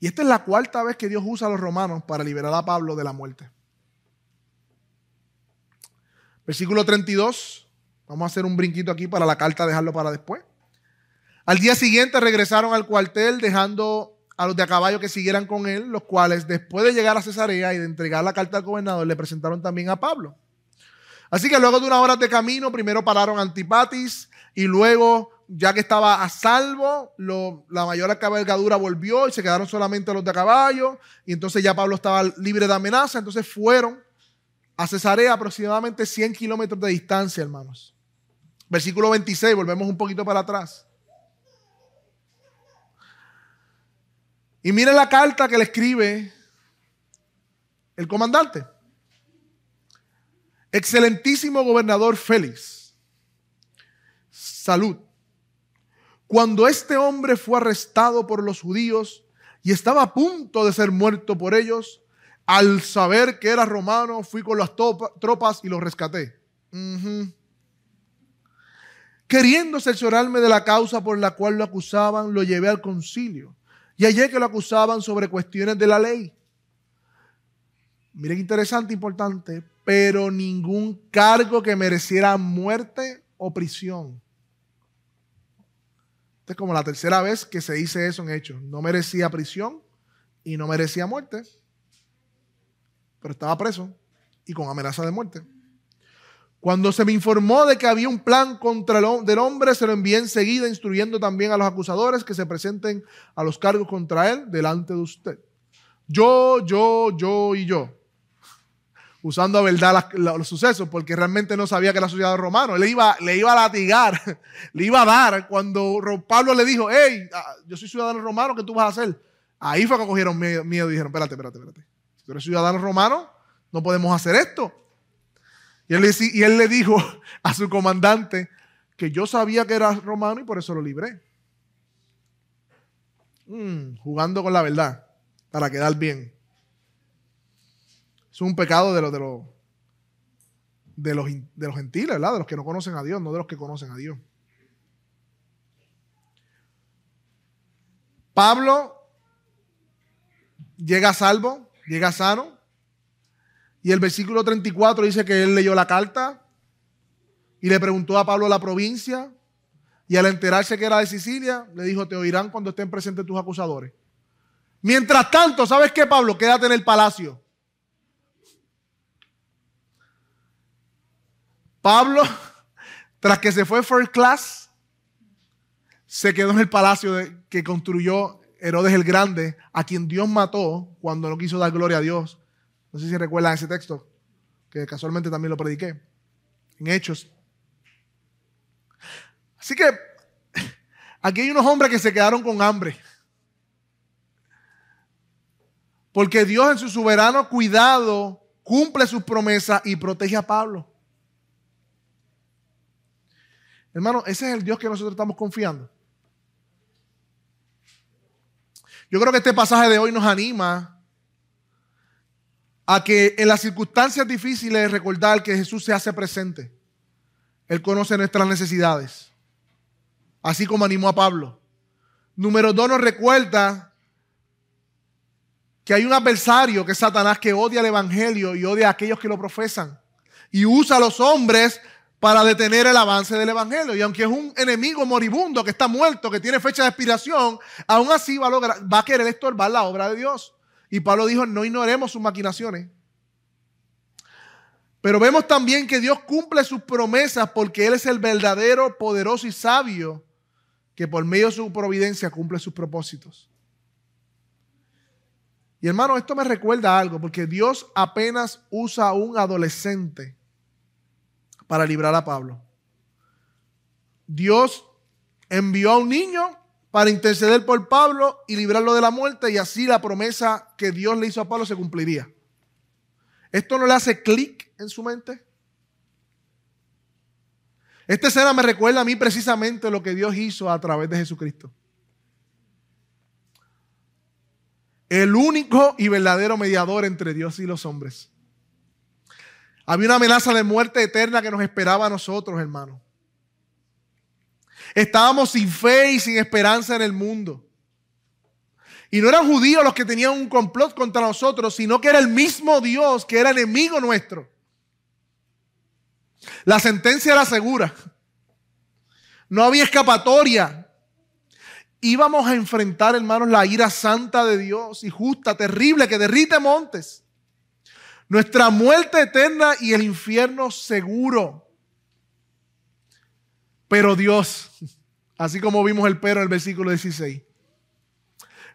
[SPEAKER 2] Y esta es la cuarta vez que Dios usa a los romanos para liberar a Pablo de la muerte. Versículo 32. Vamos a hacer un brinquito aquí para la carta, dejarlo para después. Al día siguiente regresaron al cuartel dejando a los de a caballo que siguieran con él, los cuales después de llegar a Cesarea y de entregar la carta al gobernador, le presentaron también a Pablo. Así que luego de unas horas de camino, primero pararon Antipatis y luego, ya que estaba a salvo, la mayor cabalgadura volvió y se quedaron solamente los de a caballo. Y entonces ya Pablo estaba libre de amenaza. Entonces fueron a Cesarea aproximadamente 100 kilómetros de distancia, hermanos. Versículo 26, volvemos un poquito para atrás. Y mire la carta que le escribe el comandante. Excelentísimo gobernador Félix, salud. Cuando este hombre fue arrestado por los judíos y estaba a punto de ser muerto por ellos, al saber que era romano, fui con las tropas y lo rescaté. Queriendo cerciorarme de la causa por la cual lo acusaban, lo llevé al concilio. Y hallé que lo acusaban sobre cuestiones de la ley. Miren qué interesante, importante, pero ningún cargo que mereciera muerte o prisión. Esta es como la tercera vez que se dice eso en Hechos. No merecía prisión y no merecía muerte, pero estaba preso y con amenaza de muerte. Cuando se me informó de que había un plan contra el del hombre, se lo envié enseguida, instruyendo también a los acusadores que se presenten a los cargos contra él delante de usted. Yo, yo, yo y yo. Usando a verdad los sucesos, porque realmente no sabía que era ciudadano romano. Le iba, le iba a latigar, le iba a dar. Cuando Pablo le dijo, hey, ah, yo soy ciudadano romano, ¿qué tú vas a hacer? Ahí fue que cogieron miedo, y dijeron, espérate, espérate, espérate. Si tú eres ciudadano romano, no podemos hacer esto. Y él, le dijo a su comandante que yo sabía que era romano y por eso lo libré. Mm, jugando con la verdad para quedar bien. Es un pecado de los, de de los, de los gentiles, ¿verdad? De los que no conocen a Dios, no de los que conocen a Dios. Pablo llega salvo, llega sano, y el versículo 34 dice que él leyó la carta y le preguntó a Pablo la provincia. Y al enterarse que era de Sicilia, le dijo, te oirán cuando estén presentes tus acusadores. Mientras tanto, ¿sabes qué, Pablo? Quédate en el palacio. Pablo, tras que se fue first class, se quedó en el palacio que construyó Herodes el Grande, a quien Dios mató cuando no quiso dar gloria a Dios no sé si recuerdan ese texto, que casualmente también lo prediqué, en Hechos. Así que aquí hay unos hombres que se quedaron con hambre. Porque Dios en su soberano cuidado cumple sus promesas y protege a Pablo. Hermano, ese es el Dios que nosotros estamos confiando. Yo creo que este pasaje de hoy nos anima a que en las circunstancias difíciles recordar que Jesús se hace presente. Él conoce nuestras necesidades, así como animó a Pablo. Número dos nos recuerda que hay un adversario que es Satanás que odia el Evangelio y odia a aquellos que lo profesan y usa a los hombres para detener el avance del Evangelio. Y aunque es un enemigo moribundo que está muerto, que tiene fecha de expiración, aún así va a, va a querer estorbar la obra de Dios. Y Pablo dijo, no ignoremos sus maquinaciones. Pero vemos también que Dios cumple sus promesas porque Él es el verdadero, poderoso y sabio que por medio de su providencia cumple sus propósitos. Y hermano, esto me recuerda algo, porque Dios apenas usa a un adolescente para librar a Pablo. Dios envió a un niño para interceder por Pablo y librarlo de la muerte y así la promesa que Dios le hizo a Pablo se cumpliría. ¿Esto no le hace clic en su mente? Esta escena me recuerda a mí precisamente lo que Dios hizo a través de Jesucristo. El único y verdadero mediador entre Dios y los hombres. Había una amenaza de muerte eterna que nos esperaba a nosotros, hermanos. Estábamos sin fe y sin esperanza en el mundo. Y no eran judíos los que tenían un complot contra nosotros, sino que era el mismo Dios que era enemigo nuestro. La sentencia era segura. No había escapatoria. Íbamos a enfrentar, hermanos, la ira santa de Dios y justa, terrible, que derrite montes. Nuestra muerte eterna y el infierno seguro. Pero Dios, así como vimos el pero en el versículo 16.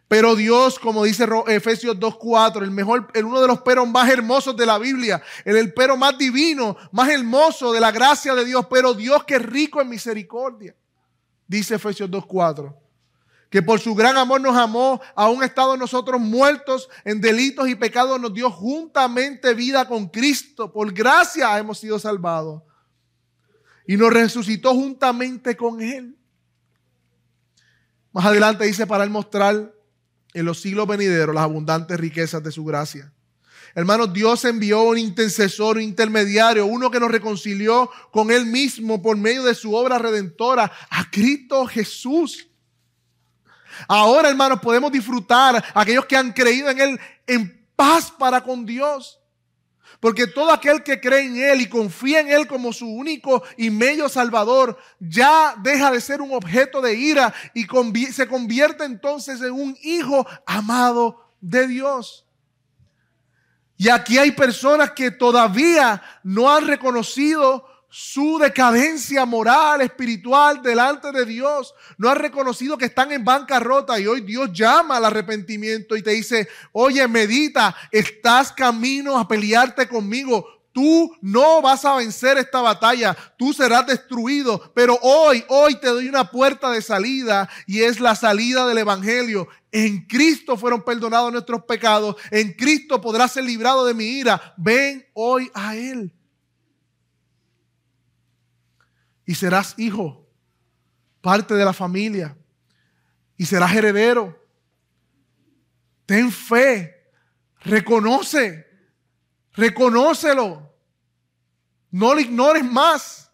[SPEAKER 2] Pero Dios, como dice Efesios 2.4, el mejor, el uno de los peros más hermosos de la Biblia, el, el pero más divino, más hermoso de la gracia de Dios, pero Dios que es rico en misericordia, dice Efesios 2.4 que por su gran amor nos amó, aún estado nosotros muertos en delitos y pecados, nos dio juntamente vida con Cristo. Por gracia hemos sido salvados y nos resucitó juntamente con Él. Más adelante dice para Él mostrar en los siglos venideros las abundantes riquezas de su gracia Hermanos, Dios envió un intercesor, un intermediario, uno que nos reconcilió con Él mismo por medio de su obra redentora, a Cristo Jesús. Ahora, hermanos, podemos disfrutar aquellos que han creído en Él en paz para con Dios. Porque todo aquel que cree en Él y confía en Él como su único y medio salvador, ya deja de ser un objeto de ira y se convierte entonces en un hijo amado de Dios. Y aquí hay personas que todavía no han reconocido su decadencia moral, espiritual delante de Dios. No han reconocido que están en bancarrota y hoy Dios llama al arrepentimiento y te dice, oye, medita, estás camino a pelearte conmigo. Tú no vas a vencer esta batalla, tú serás destruido, pero hoy, hoy te doy una puerta de salida y es la salida del Evangelio. En Cristo fueron perdonados nuestros pecados, en Cristo podrás ser librado de mi ira. Ven hoy a Él y serás hijo, parte de la familia y serás heredero. Ten fe, reconoce, reconócelo. No lo ignores más.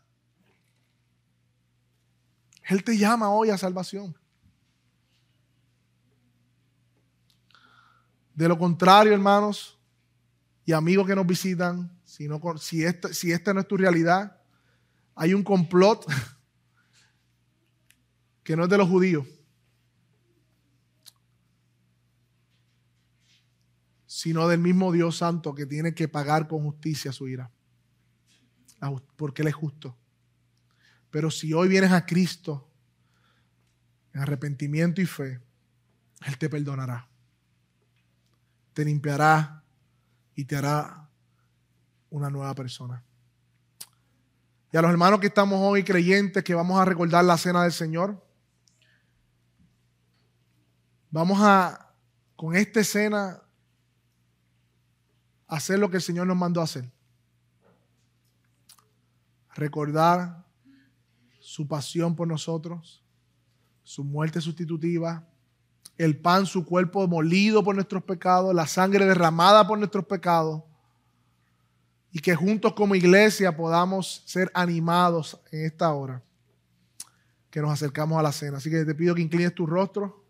[SPEAKER 2] Él te llama hoy a salvación. De lo contrario, hermanos y amigos que nos visitan, si, si, si esta no es tu realidad, hay un complot que no es de los judíos, sino del mismo Dios Santo que tiene que pagar con justicia su ira, porque Él es justo. Pero si hoy vienes a Cristo en arrepentimiento y fe, Él te perdonará, te limpiará y te hará una nueva persona. Y a los hermanos que estamos hoy creyentes, que vamos a recordar la cena del Señor, vamos a, con esta cena, hacer lo que el Señor nos mandó a hacer. Recordar su pasión por nosotros, su muerte sustitutiva, el pan, su cuerpo molido por nuestros pecados, la sangre derramada por nuestros pecados y que juntos como iglesia podamos ser animados en esta hora que nos acercamos a la cena. Así que te pido que inclines tu rostro.